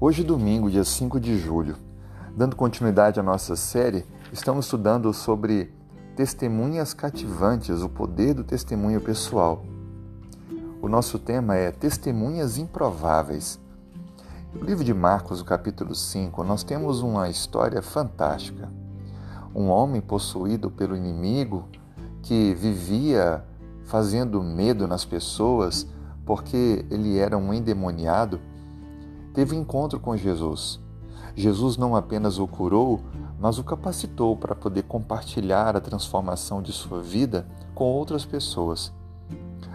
Hoje, domingo, dia 5 de julho, dando continuidade à nossa série, estamos estudando sobre testemunhas cativantes, o poder do testemunho pessoal. O nosso tema é Testemunhas Improváveis. No livro de Marcos, no capítulo 5, nós temos uma história fantástica. Um homem possuído pelo inimigo que vivia fazendo medo nas pessoas porque ele era um endemoniado teve encontro com Jesus. Jesus não apenas o curou, mas o capacitou para poder compartilhar a transformação de sua vida com outras pessoas.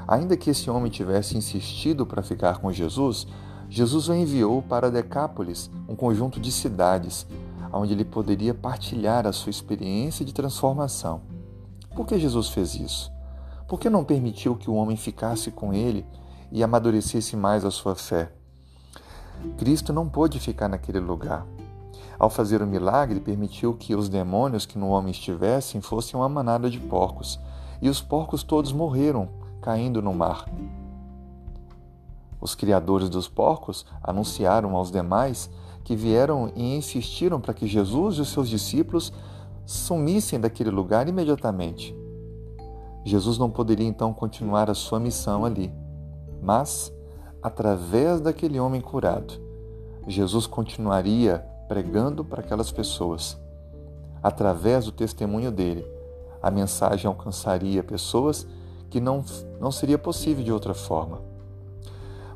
Ainda que esse homem tivesse insistido para ficar com Jesus, Jesus o enviou para Decápolis, um conjunto de cidades, onde ele poderia partilhar a sua experiência de transformação. Por que Jesus fez isso? Por que não permitiu que o homem ficasse com ele e amadurecesse mais a sua fé? Cristo não pôde ficar naquele lugar. Ao fazer o milagre, permitiu que os demônios que no homem estivessem fossem uma manada de porcos, e os porcos todos morreram, caindo no mar. Os criadores dos porcos anunciaram aos demais que vieram e insistiram para que Jesus e os seus discípulos sumissem daquele lugar imediatamente. Jesus não poderia então continuar a sua missão ali, mas através daquele homem curado, Jesus continuaria pregando para aquelas pessoas. Através do testemunho dele, a mensagem alcançaria pessoas que não, não seria possível de outra forma.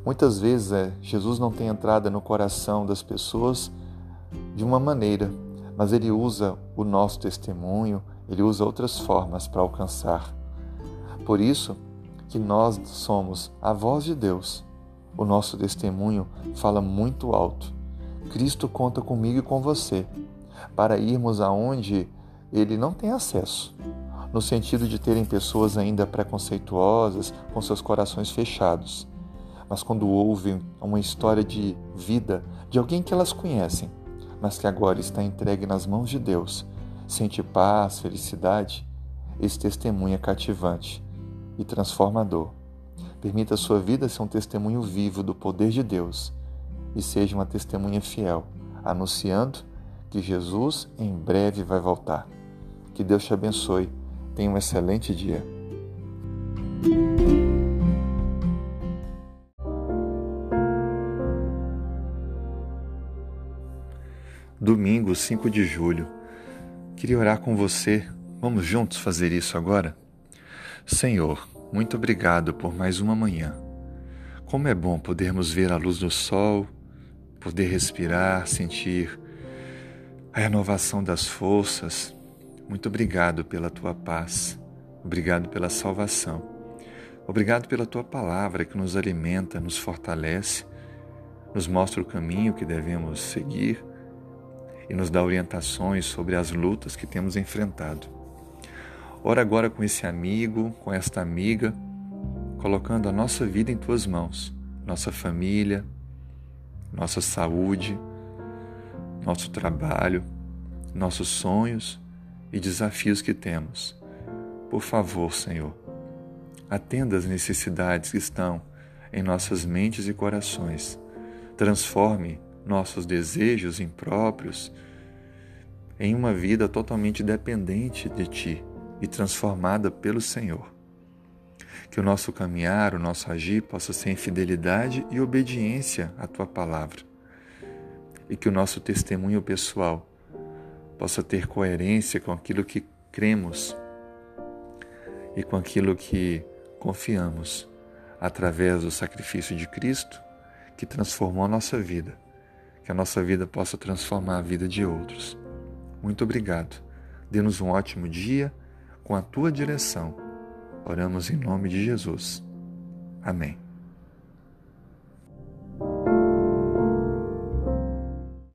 Muitas vezes é, Jesus não tem entrada no coração das pessoas de uma maneira, mas ele usa o nosso testemunho, ele usa outras formas para alcançar. Por isso que nós somos a voz de Deus o nosso testemunho fala muito alto. Cristo conta comigo e com você para irmos aonde ele não tem acesso, no sentido de terem pessoas ainda preconceituosas, com seus corações fechados. Mas quando ouvem uma história de vida de alguém que elas conhecem, mas que agora está entregue nas mãos de Deus, sente paz, felicidade, esse testemunho é cativante e transformador. Permita a sua vida ser um testemunho vivo do poder de Deus e seja uma testemunha fiel, anunciando que Jesus em breve vai voltar. Que Deus te abençoe. Tenha um excelente dia. Domingo, 5 de julho. Queria orar com você. Vamos juntos fazer isso agora? Senhor, muito obrigado por mais uma manhã. Como é bom podermos ver a luz do sol, poder respirar, sentir a renovação das forças. Muito obrigado pela tua paz. Obrigado pela salvação. Obrigado pela tua palavra que nos alimenta, nos fortalece, nos mostra o caminho que devemos seguir e nos dá orientações sobre as lutas que temos enfrentado. Ora agora com esse amigo, com esta amiga, colocando a nossa vida em tuas mãos, nossa família, nossa saúde, nosso trabalho, nossos sonhos e desafios que temos. Por favor, Senhor, atenda as necessidades que estão em nossas mentes e corações. Transforme nossos desejos impróprios em uma vida totalmente dependente de Ti e transformada pelo Senhor. Que o nosso caminhar, o nosso agir possa ser em fidelidade e obediência à tua palavra. E que o nosso testemunho pessoal possa ter coerência com aquilo que cremos e com aquilo que confiamos através do sacrifício de Cristo que transformou a nossa vida. Que a nossa vida possa transformar a vida de outros. Muito obrigado. Dê-nos um ótimo dia com a tua direção. Oramos em nome de Jesus. Amém.